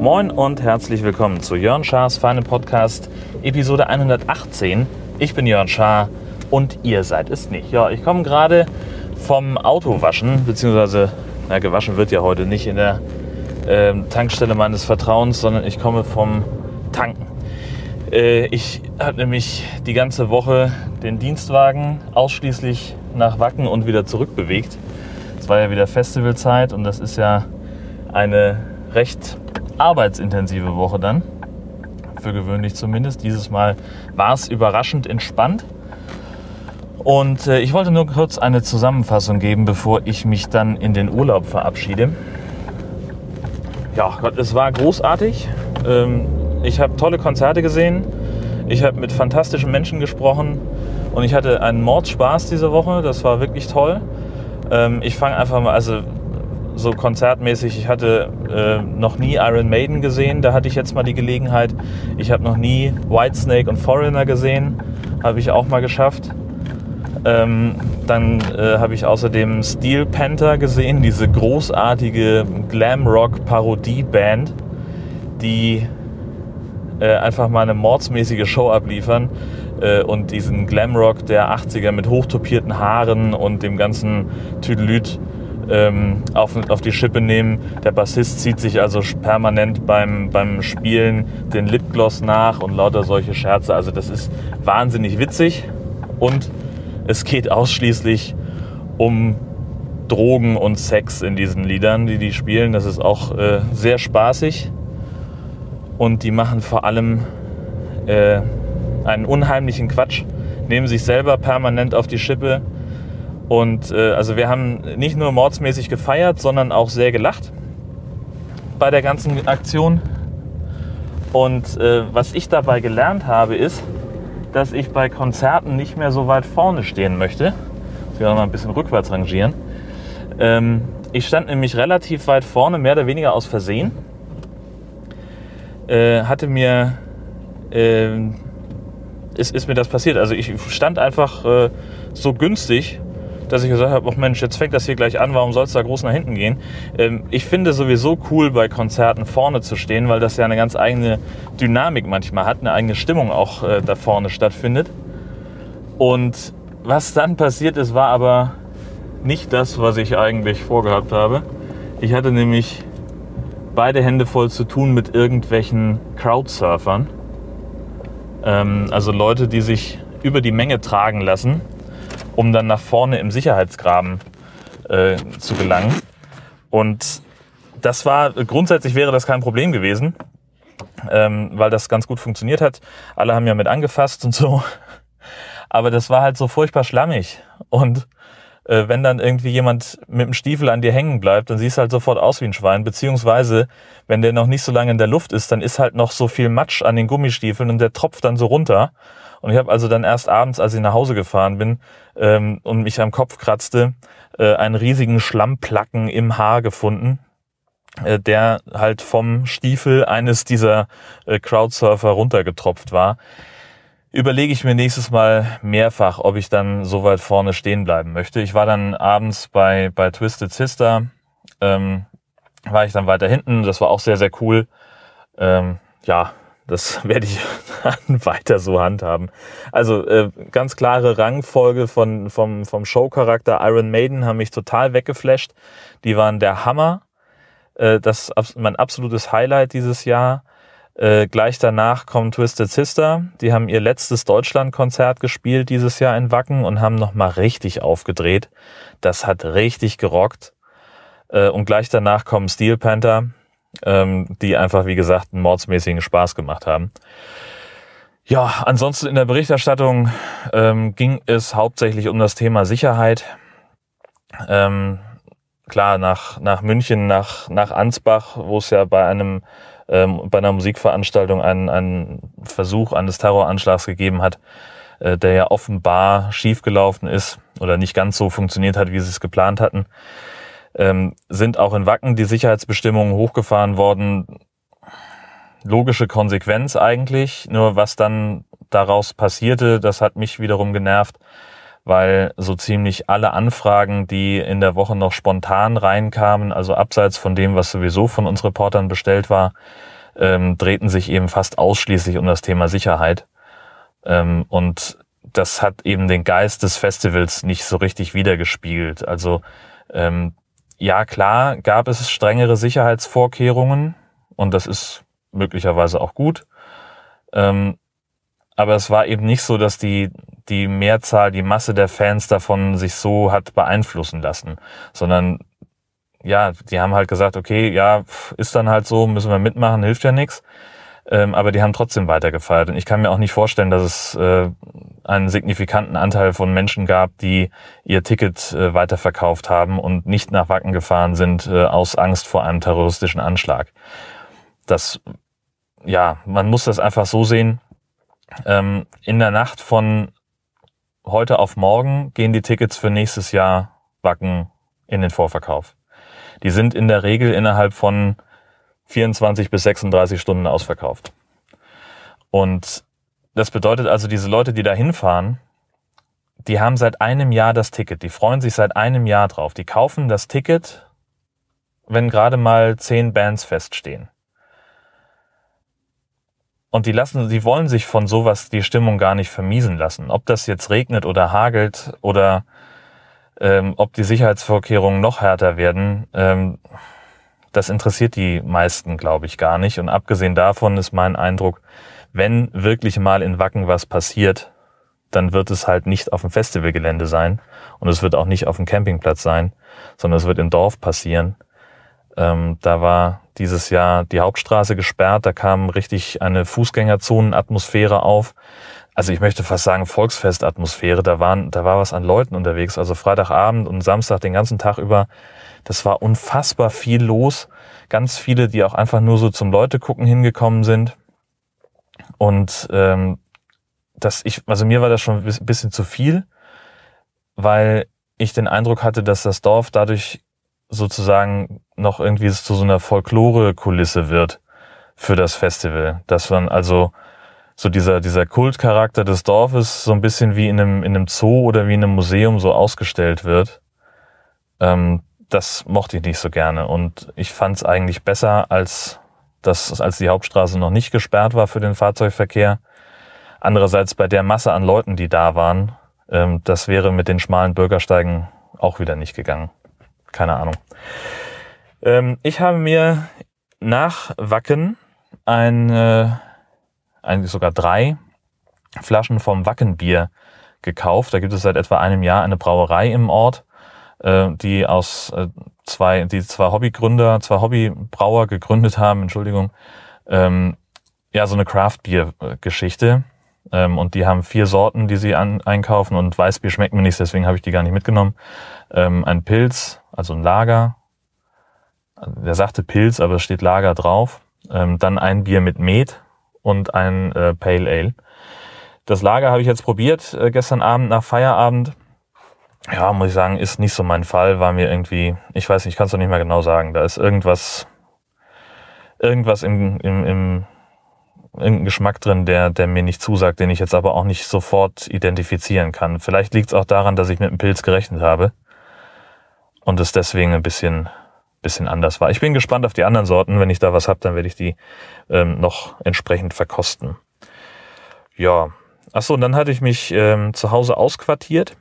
Moin und herzlich willkommen zu Jörn Schars Feine Podcast, Episode 118. Ich bin Jörn Schaar und ihr seid es nicht. Ja, ich komme gerade vom Autowaschen, beziehungsweise, na, gewaschen wird ja heute nicht in der äh, Tankstelle meines Vertrauens, sondern ich komme vom Tanken. Äh, ich habe nämlich die ganze Woche den Dienstwagen ausschließlich nach Wacken und wieder zurück bewegt. Es war ja wieder Festivalzeit und das ist ja eine recht arbeitsintensive Woche dann. Für gewöhnlich zumindest. Dieses Mal war es überraschend entspannt. Und äh, ich wollte nur kurz eine Zusammenfassung geben, bevor ich mich dann in den Urlaub verabschiede. Ja, Gott, es war großartig. Ähm, ich habe tolle Konzerte gesehen. Ich habe mit fantastischen Menschen gesprochen. Und ich hatte einen Mordspaß diese Woche. Das war wirklich toll. Ähm, ich fange einfach mal, also so konzertmäßig, ich hatte äh, noch nie Iron Maiden gesehen. Da hatte ich jetzt mal die Gelegenheit. Ich habe noch nie Whitesnake und Foreigner gesehen. Habe ich auch mal geschafft. Ähm, dann äh, habe ich außerdem Steel Panther gesehen, diese großartige Glam-Rock-Parodie-Band, die äh, einfach mal eine mordsmäßige Show abliefern äh, und diesen Glamrock der 80er mit hochtopierten Haaren und dem ganzen Tüdelüt ähm, auf, auf die Schippe nehmen. Der Bassist zieht sich also permanent beim, beim Spielen den Lipgloss nach und lauter solche Scherze. Also das ist wahnsinnig witzig und es geht ausschließlich um Drogen und Sex in diesen Liedern, die die spielen. Das ist auch äh, sehr spaßig. Und die machen vor allem äh, einen unheimlichen Quatsch, nehmen sich selber permanent auf die Schippe. Und äh, also wir haben nicht nur mordsmäßig gefeiert, sondern auch sehr gelacht bei der ganzen Aktion. Und äh, was ich dabei gelernt habe, ist, dass ich bei Konzerten nicht mehr so weit vorne stehen möchte. Will noch mal ein bisschen rückwärts rangieren. Ähm, ich stand nämlich relativ weit vorne, mehr oder weniger aus Versehen. Äh, hatte mir, äh, ist, ist mir das passiert. Also ich stand einfach äh, so günstig dass ich gesagt habe, oh Mensch, jetzt fängt das hier gleich an, warum soll es da groß nach hinten gehen? Ähm, ich finde sowieso cool, bei Konzerten vorne zu stehen, weil das ja eine ganz eigene Dynamik manchmal hat, eine eigene Stimmung auch äh, da vorne stattfindet. Und was dann passiert ist, war aber nicht das, was ich eigentlich vorgehabt habe. Ich hatte nämlich beide Hände voll zu tun mit irgendwelchen Crowdsurfern. Ähm, also Leute, die sich über die Menge tragen lassen um dann nach vorne im Sicherheitsgraben äh, zu gelangen. Und das war, grundsätzlich wäre das kein Problem gewesen, ähm, weil das ganz gut funktioniert hat. Alle haben ja mit angefasst und so. Aber das war halt so furchtbar schlammig. Und äh, wenn dann irgendwie jemand mit dem Stiefel an dir hängen bleibt, dann siehst du halt sofort aus wie ein Schwein. Beziehungsweise, wenn der noch nicht so lange in der Luft ist, dann ist halt noch so viel Matsch an den Gummistiefeln und der tropft dann so runter. Und ich habe also dann erst abends, als ich nach Hause gefahren bin ähm, und mich am Kopf kratzte, äh, einen riesigen Schlammplacken im Haar gefunden, äh, der halt vom Stiefel eines dieser äh, Crowdsurfer runtergetropft war. Überlege ich mir nächstes Mal mehrfach, ob ich dann so weit vorne stehen bleiben möchte. Ich war dann abends bei, bei Twisted Sister, ähm, war ich dann weiter hinten. Das war auch sehr, sehr cool. Ähm, ja, das werde ich weiter so handhaben. Also äh, ganz klare Rangfolge von, vom, vom Showcharakter Iron Maiden haben mich total weggeflasht. Die waren der Hammer. Äh, das ist mein absolutes Highlight dieses Jahr. Äh, gleich danach kommt Twisted Sister. Die haben ihr letztes Deutschlandkonzert gespielt dieses Jahr in Wacken und haben nochmal richtig aufgedreht. Das hat richtig gerockt. Äh, und gleich danach kommen Steel Panther ähm, die einfach, wie gesagt, einen mordsmäßigen Spaß gemacht haben. Ja, ansonsten in der Berichterstattung ähm, ging es hauptsächlich um das Thema Sicherheit. Ähm, klar, nach, nach München, nach, nach Ansbach, wo es ja bei einem ähm, bei einer Musikveranstaltung einen, einen Versuch eines Terroranschlags gegeben hat, äh, der ja offenbar schiefgelaufen ist oder nicht ganz so funktioniert hat, wie sie es geplant hatten ähm, sind auch in Wacken die Sicherheitsbestimmungen hochgefahren worden. Logische Konsequenz eigentlich, nur was dann daraus passierte, das hat mich wiederum genervt, weil so ziemlich alle Anfragen, die in der Woche noch spontan reinkamen, also abseits von dem, was sowieso von uns Reportern bestellt war, ähm, drehten sich eben fast ausschließlich um das Thema Sicherheit. Ähm, und das hat eben den Geist des Festivals nicht so richtig wiedergespiegelt. Also ähm, ja, klar gab es strengere Sicherheitsvorkehrungen und das ist möglicherweise auch gut. Ähm, aber es war eben nicht so, dass die, die Mehrzahl, die Masse der Fans davon sich so hat beeinflussen lassen, sondern ja, die haben halt gesagt, okay, ja, ist dann halt so, müssen wir mitmachen, hilft ja nichts. Ähm, aber die haben trotzdem weitergefeiert. Und ich kann mir auch nicht vorstellen, dass es äh, einen signifikanten Anteil von Menschen gab, die ihr Ticket äh, weiterverkauft haben und nicht nach Wacken gefahren sind äh, aus Angst vor einem terroristischen Anschlag. Das, ja, man muss das einfach so sehen. Ähm, in der Nacht von heute auf morgen gehen die Tickets für nächstes Jahr Wacken in den Vorverkauf. Die sind in der Regel innerhalb von 24 bis 36 Stunden ausverkauft. Und das bedeutet also, diese Leute, die da hinfahren, die haben seit einem Jahr das Ticket. Die freuen sich seit einem Jahr drauf. Die kaufen das Ticket, wenn gerade mal zehn Bands feststehen. Und die lassen, die wollen sich von sowas die Stimmung gar nicht vermiesen lassen. Ob das jetzt regnet oder hagelt oder ähm, ob die Sicherheitsvorkehrungen noch härter werden, ähm, das interessiert die meisten, glaube ich, gar nicht. Und abgesehen davon ist mein Eindruck, wenn wirklich mal in Wacken was passiert, dann wird es halt nicht auf dem Festivalgelände sein und es wird auch nicht auf dem Campingplatz sein, sondern es wird im Dorf passieren. Ähm, da war dieses Jahr die Hauptstraße gesperrt, da kam richtig eine Fußgängerzonenatmosphäre auf. Also ich möchte fast sagen Volksfestatmosphäre. Da waren, da war was an Leuten unterwegs. Also Freitagabend und Samstag den ganzen Tag über das war unfassbar viel los. Ganz viele, die auch einfach nur so zum Leute gucken hingekommen sind. Und ähm, das ich, also mir war das schon ein bisschen zu viel, weil ich den Eindruck hatte, dass das Dorf dadurch sozusagen noch irgendwie zu so einer Folklore-Kulisse wird für das Festival. Dass man also so dieser, dieser Kultcharakter des Dorfes so ein bisschen wie in einem, in einem Zoo oder wie in einem Museum so ausgestellt wird. Ähm, das mochte ich nicht so gerne. Und ich fand es eigentlich besser, als, das, als die Hauptstraße noch nicht gesperrt war für den Fahrzeugverkehr. Andererseits bei der Masse an Leuten, die da waren, ähm, das wäre mit den schmalen Bürgersteigen auch wieder nicht gegangen. Keine Ahnung. Ähm, ich habe mir nach Wacken ein, äh, eigentlich sogar drei Flaschen vom Wackenbier gekauft. Da gibt es seit etwa einem Jahr eine Brauerei im Ort äh, die aus äh, zwei, die zwei Hobbygründer, zwei Hobbybrauer gegründet haben, Entschuldigung, ähm, ja, so eine Craft-Bier-Geschichte. Ähm, und die haben vier Sorten, die sie an, einkaufen und Weißbier schmeckt mir nicht, deswegen habe ich die gar nicht mitgenommen. Ähm, ein Pilz, also ein Lager. Der sagte Pilz, aber es steht Lager drauf. Ähm, dann ein Bier mit Met und ein äh, Pale Ale. Das Lager habe ich jetzt probiert äh, gestern Abend nach Feierabend ja, muss ich sagen, ist nicht so mein Fall, war mir irgendwie, ich weiß nicht, ich kann es doch nicht mehr genau sagen. Da ist irgendwas, irgendwas im, im, im irgendein Geschmack drin, der, der mir nicht zusagt, den ich jetzt aber auch nicht sofort identifizieren kann. Vielleicht liegt es auch daran, dass ich mit dem Pilz gerechnet habe und es deswegen ein bisschen, bisschen anders war. Ich bin gespannt auf die anderen Sorten. Wenn ich da was habe, dann werde ich die ähm, noch entsprechend verkosten. Ja. Achso, und dann hatte ich mich ähm, zu Hause ausquartiert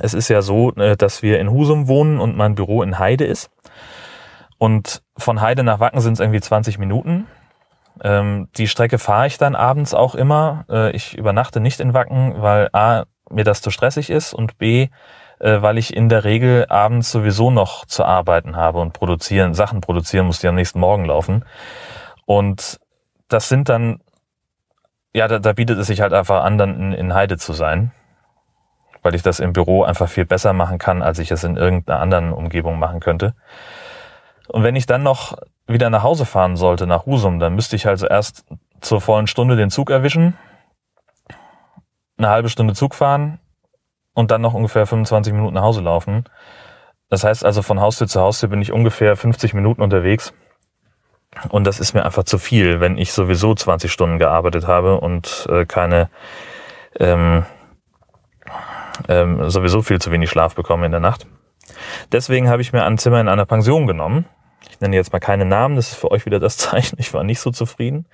es ist ja so, äh, dass wir in Husum wohnen und mein Büro in Heide ist. Und von Heide nach Wacken sind es irgendwie 20 Minuten. Ähm, die Strecke fahre ich dann abends auch immer. Äh, ich übernachte nicht in Wacken, weil A, mir das zu stressig ist und B, äh, weil ich in der Regel abends sowieso noch zu arbeiten habe und produzieren, Sachen produzieren muss, die am nächsten Morgen laufen. Und das sind dann, ja, da, da bietet es sich halt einfach an, dann in, in Heide zu sein weil ich das im Büro einfach viel besser machen kann, als ich es in irgendeiner anderen Umgebung machen könnte. Und wenn ich dann noch wieder nach Hause fahren sollte, nach Husum, dann müsste ich also erst zur vollen Stunde den Zug erwischen, eine halbe Stunde Zug fahren und dann noch ungefähr 25 Minuten nach Hause laufen. Das heißt also von Haustür zu Haustür bin ich ungefähr 50 Minuten unterwegs. Und das ist mir einfach zu viel, wenn ich sowieso 20 Stunden gearbeitet habe und äh, keine ähm, ähm, sowieso viel zu wenig Schlaf bekomme in der Nacht. Deswegen habe ich mir ein Zimmer in einer Pension genommen. Ich nenne jetzt mal keine Namen, das ist für euch wieder das Zeichen. Ich war nicht so zufrieden.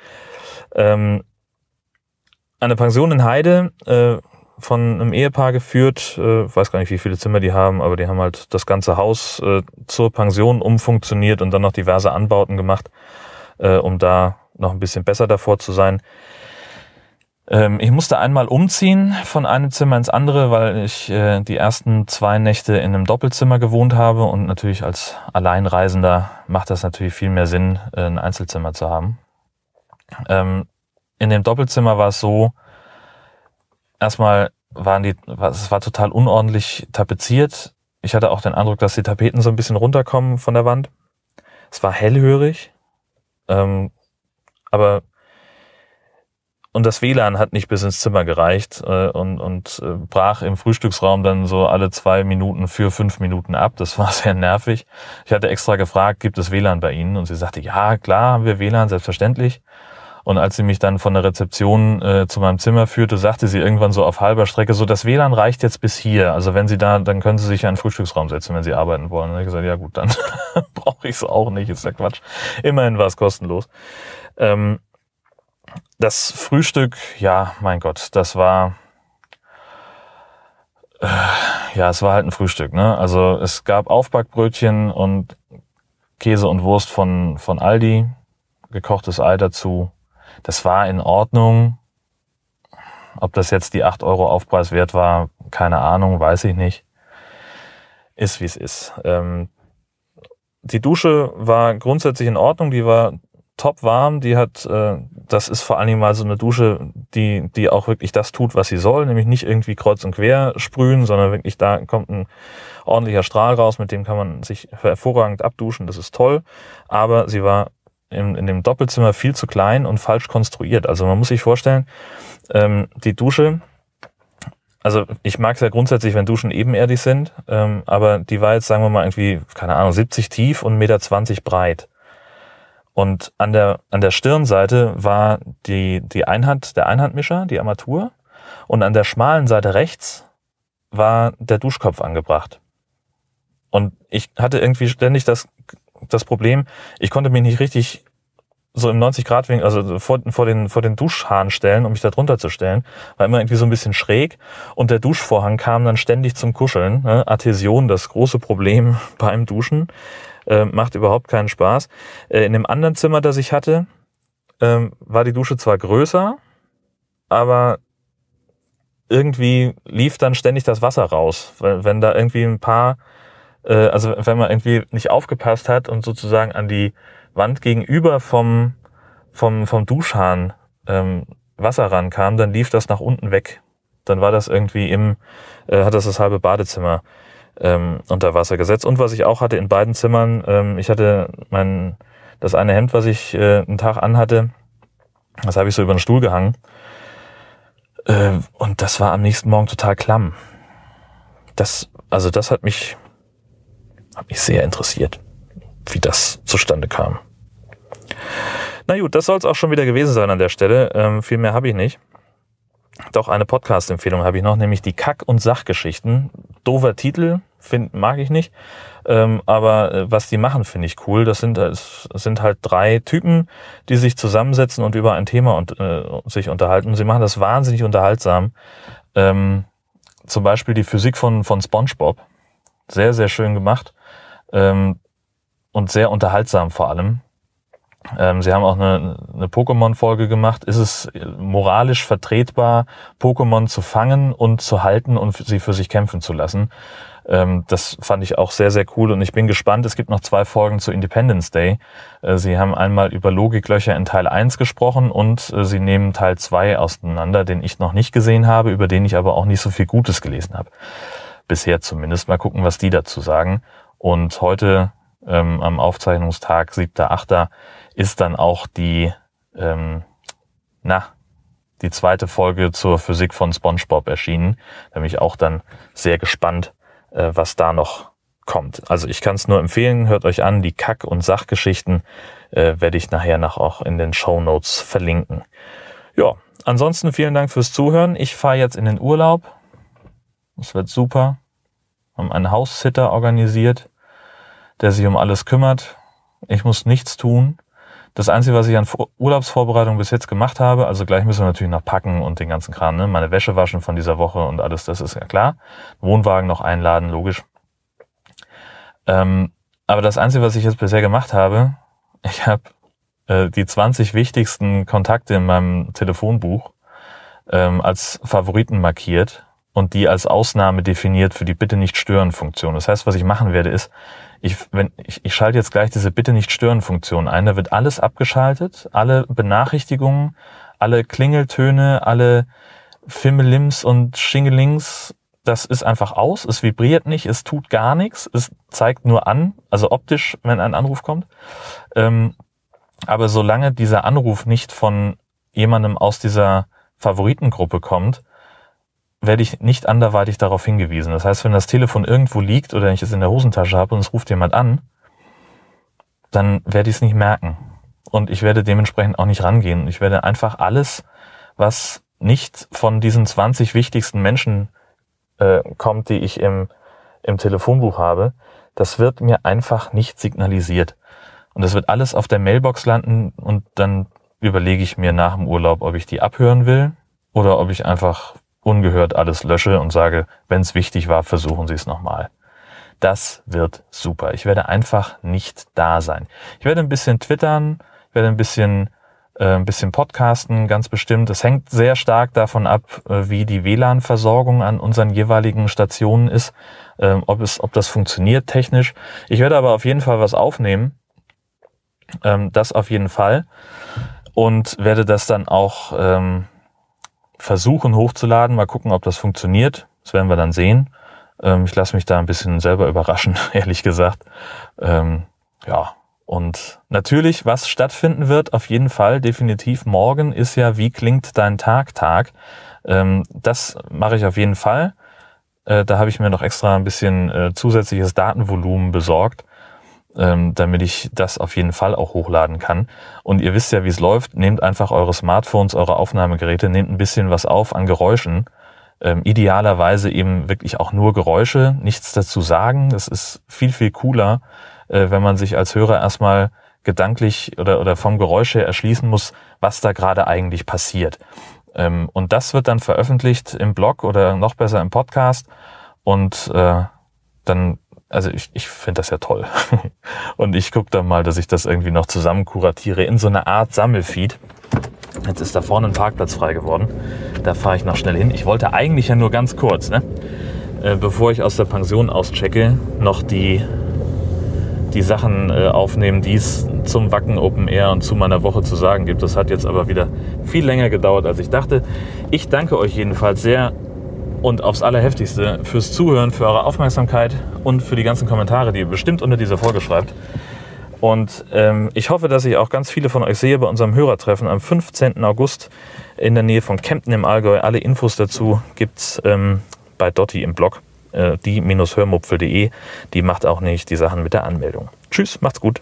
Ähm, eine Pension in Heide, äh, von einem Ehepaar geführt, äh, weiß gar nicht, wie viele Zimmer die haben, aber die haben halt das ganze Haus äh, zur Pension umfunktioniert und dann noch diverse Anbauten gemacht, äh, um da noch ein bisschen besser davor zu sein. Ähm, ich musste einmal umziehen von einem Zimmer ins andere, weil ich äh, die ersten zwei Nächte in einem Doppelzimmer gewohnt habe und natürlich als Alleinreisender macht das natürlich viel mehr Sinn, äh, ein Einzelzimmer zu haben. Ähm, in dem Doppelzimmer war es so, erstmal waren die, es war total unordentlich tapeziert. Ich hatte auch den Eindruck, dass die Tapeten so ein bisschen runterkommen von der Wand. Es war hellhörig, ähm, aber und das WLAN hat nicht bis ins Zimmer gereicht äh, und, und äh, brach im Frühstücksraum dann so alle zwei Minuten für fünf Minuten ab. Das war sehr nervig. Ich hatte extra gefragt, gibt es WLAN bei Ihnen? Und sie sagte, ja, klar haben wir WLAN, selbstverständlich. Und als sie mich dann von der Rezeption äh, zu meinem Zimmer führte, sagte sie irgendwann so auf halber Strecke, so das WLAN reicht jetzt bis hier. Also wenn Sie da, dann können Sie sich ja in den Frühstücksraum setzen, wenn Sie arbeiten wollen. Und ich gesagt, ja gut, dann brauche ich es auch nicht, ist ja Quatsch. Immerhin war es kostenlos. Ähm, das Frühstück, ja, mein Gott, das war äh, ja, es war halt ein Frühstück, ne? Also es gab Aufbackbrötchen und Käse und Wurst von, von Aldi, gekochtes Ei dazu, das war in Ordnung. Ob das jetzt die 8 Euro Aufpreis wert war, keine Ahnung, weiß ich nicht. Ist wie es ist. Ähm, die Dusche war grundsätzlich in Ordnung, die war top warm, die hat, äh, das ist vor allen Dingen mal so eine Dusche, die, die auch wirklich das tut, was sie soll, nämlich nicht irgendwie kreuz und quer sprühen, sondern wirklich da kommt ein ordentlicher Strahl raus, mit dem kann man sich hervorragend abduschen, das ist toll, aber sie war in, in dem Doppelzimmer viel zu klein und falsch konstruiert. Also man muss sich vorstellen, ähm, die Dusche, also ich mag es ja grundsätzlich, wenn Duschen ebenerdig sind, ähm, aber die war jetzt, sagen wir mal, irgendwie, keine Ahnung, 70 tief und 1,20 Meter breit. Und an der, an der Stirnseite war die, die Einhand, der Einhandmischer, die Armatur. Und an der schmalen Seite rechts war der Duschkopf angebracht. Und ich hatte irgendwie ständig das das Problem, ich konnte mich nicht richtig so im 90 Grad Winkel, also vor, vor, den, vor den Duschhahn stellen, um mich da drunter zu stellen, war immer irgendwie so ein bisschen schräg und der Duschvorhang kam dann ständig zum Kuscheln. Ne? Adhäsion, das große Problem beim Duschen, äh, macht überhaupt keinen Spaß. Äh, in dem anderen Zimmer, das ich hatte, äh, war die Dusche zwar größer, aber irgendwie lief dann ständig das Wasser raus, weil wenn da irgendwie ein paar äh, also wenn man irgendwie nicht aufgepasst hat und sozusagen an die Wand gegenüber vom, vom, vom Duschhahn ähm, Wasser rankam, dann lief das nach unten weg. Dann war das irgendwie im, äh, hat das das halbe Badezimmer ähm, unter Wasser gesetzt. Und was ich auch hatte in beiden Zimmern, ähm, ich hatte mein, das eine Hemd, was ich äh, einen Tag anhatte, das habe ich so über den Stuhl gehangen. Äh, und das war am nächsten Morgen total klamm. Das, also das hat mich hat mich sehr interessiert, wie das zustande kam. Na gut, das soll es auch schon wieder gewesen sein an der Stelle. Ähm, viel mehr habe ich nicht. Doch eine Podcast-Empfehlung habe ich noch, nämlich die Kack- und Sachgeschichten. Dover Titel, find, mag ich nicht. Ähm, aber äh, was die machen, finde ich cool. Das sind, das sind halt drei Typen, die sich zusammensetzen und über ein Thema und, äh, sich unterhalten. sie machen das wahnsinnig unterhaltsam. Ähm, zum Beispiel die Physik von, von SpongeBob. Sehr, sehr schön gemacht ähm, und sehr unterhaltsam vor allem. Ähm, sie haben auch eine, eine Pokémon-Folge gemacht. Ist es moralisch vertretbar, Pokémon zu fangen und zu halten und sie für sich kämpfen zu lassen? Ähm, das fand ich auch sehr, sehr cool und ich bin gespannt. Es gibt noch zwei Folgen zu Independence Day. Äh, sie haben einmal über Logiklöcher in Teil 1 gesprochen und äh, sie nehmen Teil 2 auseinander, den ich noch nicht gesehen habe, über den ich aber auch nicht so viel Gutes gelesen habe. Bisher zumindest. Mal gucken, was die dazu sagen. Und heute ähm, am Aufzeichnungstag 7.8. ist dann auch die, ähm, na, die zweite Folge zur Physik von SpongeBob erschienen. Da bin ich auch dann sehr gespannt, äh, was da noch kommt. Also ich kann es nur empfehlen, hört euch an, die Kack- und Sachgeschichten äh, werde ich nachher noch auch in den Show Notes verlinken. Ja, ansonsten vielen Dank fürs Zuhören. Ich fahre jetzt in den Urlaub. Es wird super. Haben einen Haussitter organisiert, der sich um alles kümmert. Ich muss nichts tun. Das Einzige, was ich an Urlaubsvorbereitung bis jetzt gemacht habe, also gleich müssen wir natürlich noch packen und den ganzen Kram, ne? meine Wäsche waschen von dieser Woche und alles, das ist ja klar. Wohnwagen noch einladen, logisch. Ähm, aber das Einzige, was ich jetzt bisher gemacht habe, ich habe äh, die 20 wichtigsten Kontakte in meinem Telefonbuch ähm, als Favoriten markiert und die als Ausnahme definiert für die Bitte nicht stören Funktion. Das heißt, was ich machen werde, ist, ich, wenn, ich, ich schalte jetzt gleich diese Bitte nicht stören Funktion ein. Da wird alles abgeschaltet, alle Benachrichtigungen, alle Klingeltöne, alle Fimmelims und Schingelings das ist einfach aus, es vibriert nicht, es tut gar nichts, es zeigt nur an, also optisch, wenn ein Anruf kommt. Ähm, aber solange dieser Anruf nicht von jemandem aus dieser Favoritengruppe kommt, werde ich nicht anderweitig darauf hingewiesen. Das heißt, wenn das Telefon irgendwo liegt oder ich es in der Hosentasche habe und es ruft jemand an, dann werde ich es nicht merken. Und ich werde dementsprechend auch nicht rangehen. Ich werde einfach alles, was nicht von diesen 20 wichtigsten Menschen äh, kommt, die ich im, im Telefonbuch habe, das wird mir einfach nicht signalisiert. Und das wird alles auf der Mailbox landen und dann überlege ich mir nach dem Urlaub, ob ich die abhören will oder ob ich einfach ungehört alles lösche und sage, wenn es wichtig war, versuchen Sie es nochmal. Das wird super. Ich werde einfach nicht da sein. Ich werde ein bisschen twittern, ich werde ein bisschen äh, ein bisschen podcasten, ganz bestimmt. Es hängt sehr stark davon ab, äh, wie die WLAN-Versorgung an unseren jeweiligen Stationen ist, ähm, ob, es, ob das funktioniert technisch. Ich werde aber auf jeden Fall was aufnehmen. Ähm, das auf jeden Fall. Und werde das dann auch ähm, versuchen hochzuladen. Mal gucken, ob das funktioniert. Das werden wir dann sehen. ich lasse mich da ein bisschen selber überraschen, ehrlich gesagt. ja, und natürlich, was stattfinden wird, auf jeden Fall, definitiv morgen ist ja, wie klingt dein Tag, Tag. Ähm, das mache ich auf jeden Fall. Äh, da habe ich mir noch extra ein bisschen äh, zusätzliches Datenvolumen besorgt, ähm, damit ich das auf jeden Fall auch hochladen kann. Und ihr wisst ja, wie es läuft. Nehmt einfach eure Smartphones, eure Aufnahmegeräte, nehmt ein bisschen was auf an Geräuschen. Ähm, idealerweise eben wirklich auch nur Geräusche, nichts dazu sagen. Das ist viel, viel cooler, äh, wenn man sich als Hörer erstmal gedanklich oder, oder vom Geräusch her erschließen muss, was da gerade eigentlich passiert. Ähm, und das wird dann veröffentlicht im Blog oder noch besser im Podcast. Und äh, dann, also ich, ich finde das ja toll. und ich gucke dann mal, dass ich das irgendwie noch zusammen kuratiere in so einer Art Sammelfeed. Jetzt ist da vorne ein Parkplatz frei geworden. Da fahre ich noch schnell hin. Ich wollte eigentlich ja nur ganz kurz, ne? Äh, bevor ich aus der Pension auschecke, noch die die Sachen äh, aufnehmen, die es zum Wacken Open Air und zu meiner Woche zu sagen gibt. Das hat jetzt aber wieder viel länger gedauert, als ich dachte. Ich danke euch jedenfalls sehr und aufs Allerheftigste fürs Zuhören, für eure Aufmerksamkeit und für die ganzen Kommentare, die ihr bestimmt unter dieser Folge schreibt. Und ähm, ich hoffe, dass ich auch ganz viele von euch sehe bei unserem Hörertreffen am 15. August in der Nähe von Kempten im Allgäu. Alle Infos dazu gibt's ähm, bei Dotti im Blog äh, die-hörmupfel.de. Die macht auch nicht die Sachen mit der Anmeldung. Tschüss, macht's gut.